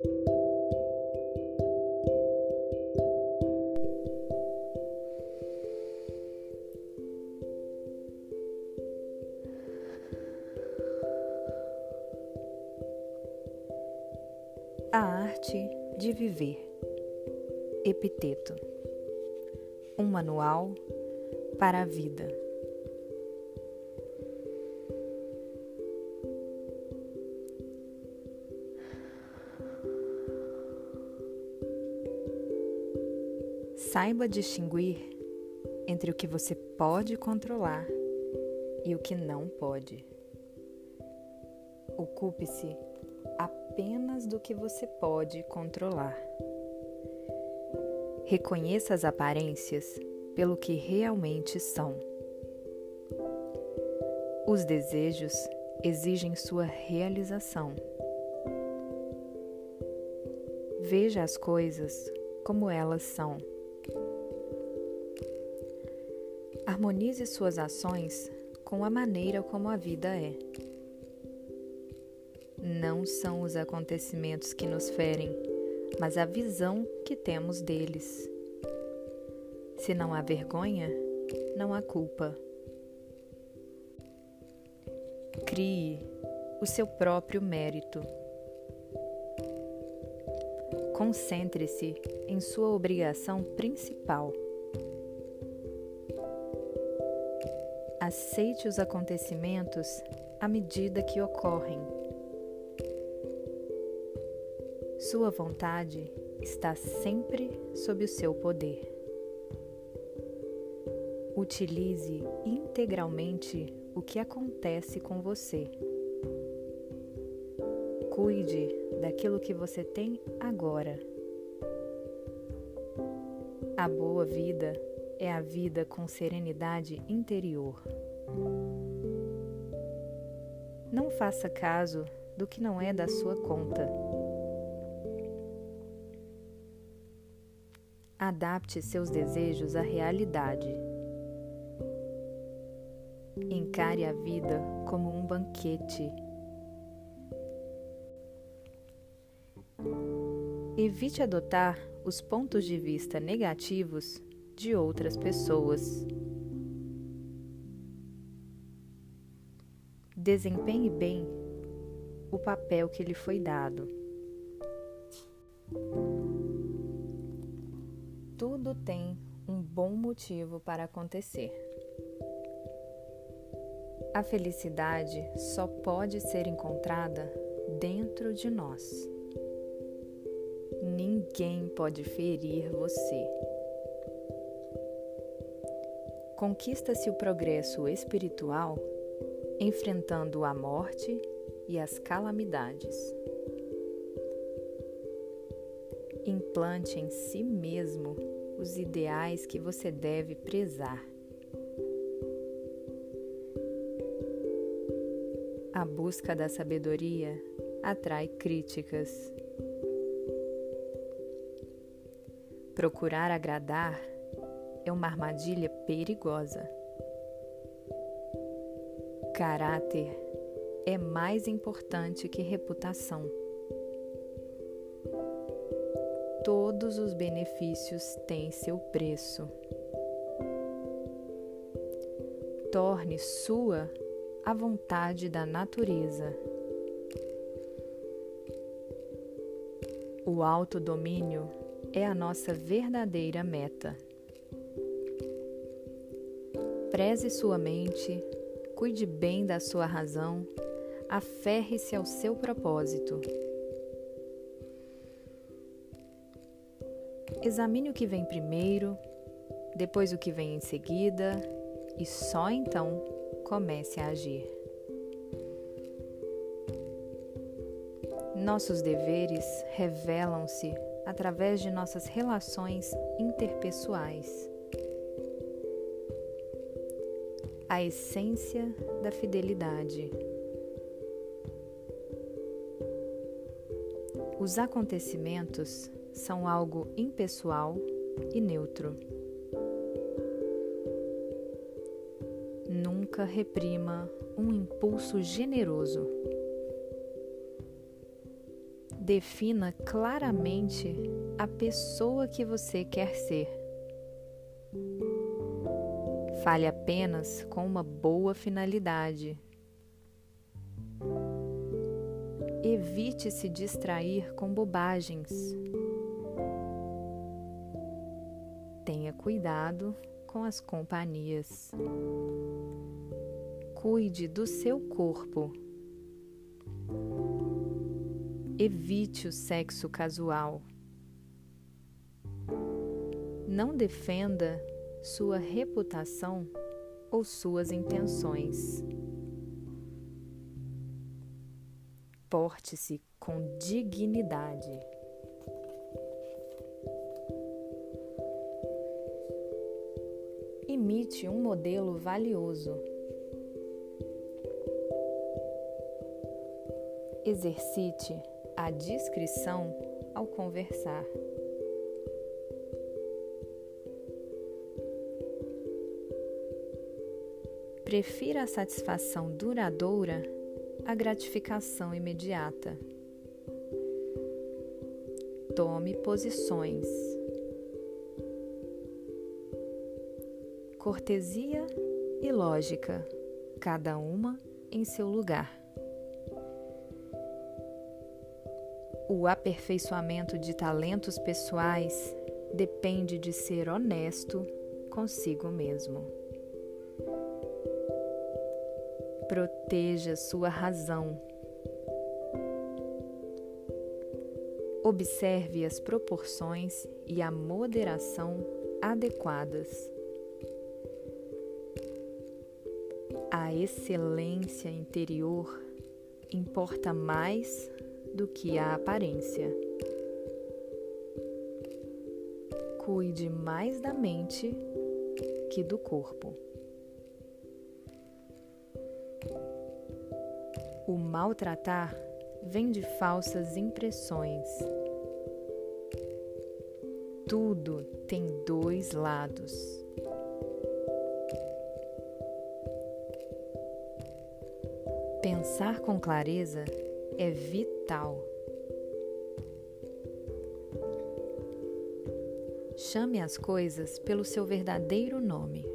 A arte de viver. Epiteto. Um manual para a vida. Saiba distinguir entre o que você pode controlar e o que não pode. Ocupe-se apenas do que você pode controlar. Reconheça as aparências pelo que realmente são. Os desejos exigem sua realização. Veja as coisas como elas são. Harmonize suas ações com a maneira como a vida é não são os acontecimentos que nos ferem, mas a visão que temos deles. Se não há vergonha, não há culpa. Crie o seu próprio mérito. Concentre-se em sua obrigação principal. Aceite os acontecimentos à medida que ocorrem Sua vontade está sempre sob o seu poder. Utilize integralmente o que acontece com você. Cuide daquilo que você tem agora. A boa vida é a vida com serenidade interior. Não faça caso do que não é da sua conta. Adapte seus desejos à realidade. Encare a vida como um banquete. Evite adotar os pontos de vista negativos de outras pessoas. Desempenhe bem o papel que lhe foi dado. Tudo tem um bom motivo para acontecer. A felicidade só pode ser encontrada dentro de nós. Ninguém pode ferir você. Conquista-se o progresso espiritual enfrentando a morte e as calamidades. Implante em si mesmo os ideais que você deve prezar. A busca da sabedoria atrai críticas. Procurar agradar é uma armadilha perigosa. Caráter é mais importante que reputação. todos os benefícios têm seu preço. Torne sua a vontade da natureza. O autodomínio é a nossa verdadeira meta. Preze sua mente, cuide bem da sua razão, aferre-se ao seu propósito. Examine o que vem primeiro, depois o que vem em seguida e só então comece a agir. Nossos deveres revelam-se através de nossas relações interpessoais. A essência da fidelidade. Os acontecimentos são algo impessoal e neutro. Nunca reprima um impulso generoso. Defina claramente a pessoa que você quer ser. Fale apenas com uma boa finalidade. Evite se distrair com bobagens. Tenha cuidado com as companhias. Cuide do seu corpo. Evite o sexo casual. Não defenda sua reputação ou suas intenções. Porte-se com dignidade. Imite um modelo valioso. Exercite a discrição ao conversar. Prefira a satisfação duradoura à gratificação imediata. Tome posições. Cortesia e lógica, cada uma em seu lugar. O aperfeiçoamento de talentos pessoais depende de ser honesto consigo mesmo. Proteja sua razão. Observe as proporções e a moderação adequadas. A excelência interior importa mais do que a aparência. Cuide mais da mente que do corpo. O maltratar vem de falsas impressões. Tudo tem dois lados. Pensar com clareza é vital. Chame as coisas pelo seu verdadeiro nome.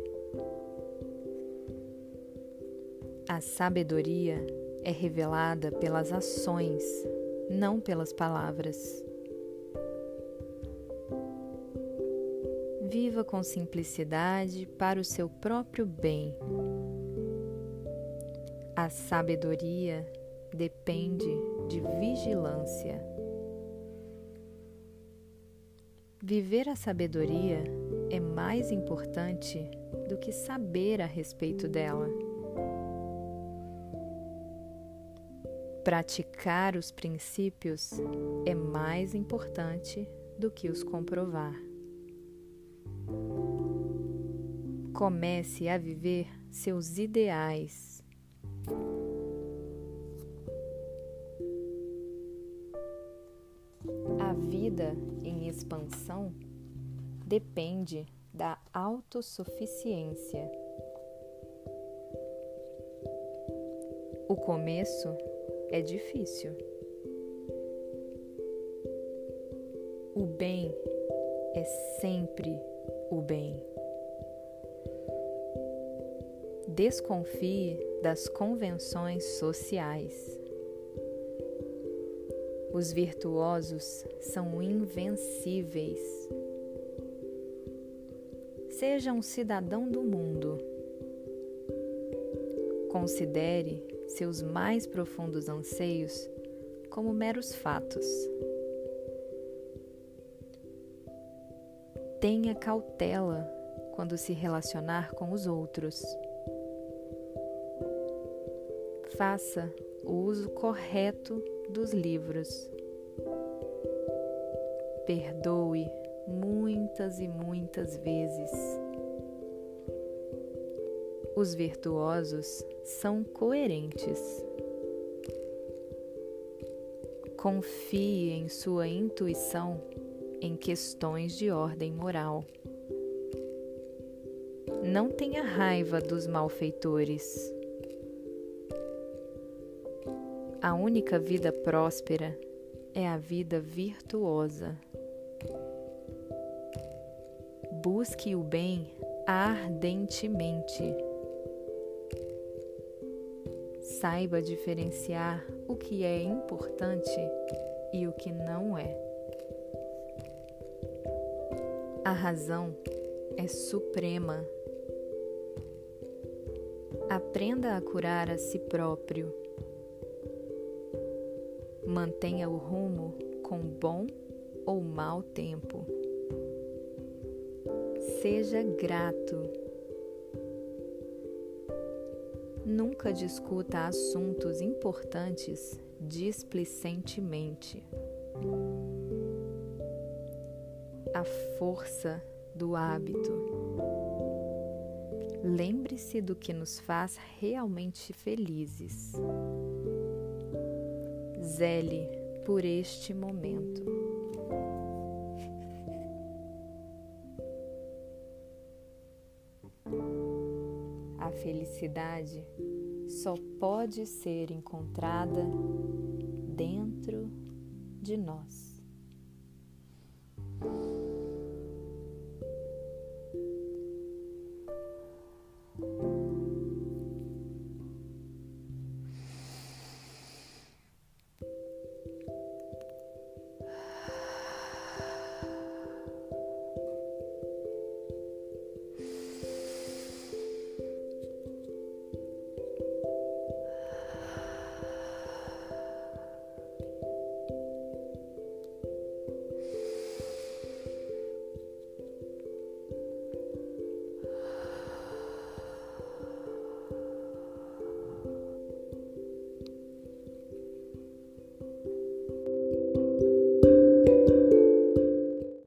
A sabedoria é revelada pelas ações, não pelas palavras. Viva com simplicidade para o seu próprio bem. A sabedoria depende de vigilância. Viver a sabedoria é mais importante do que saber a respeito dela. Praticar os princípios é mais importante do que os comprovar. Comece a viver seus ideais vida em expansão depende da autossuficiência. O começo é difícil. O bem é sempre o bem. Desconfie das convenções sociais. Os virtuosos são invencíveis. Seja um cidadão do mundo. Considere seus mais profundos anseios como meros fatos. Tenha cautela quando se relacionar com os outros. Faça o uso correto dos livros. Perdoe muitas e muitas vezes. Os virtuosos são coerentes. Confie em sua intuição em questões de ordem moral. Não tenha raiva dos malfeitores a única vida próspera é a vida virtuosa. Busque o bem ardentemente. Saiba diferenciar o que é importante e o que não é. A razão é suprema. Aprenda a curar a si próprio. Mantenha o rumo com bom ou mau tempo. Seja grato. Nunca discuta assuntos importantes displicentemente a força do hábito. Lembre-se do que nos faz realmente felizes. Zele por este momento. Felicidade só pode ser encontrada dentro de nós.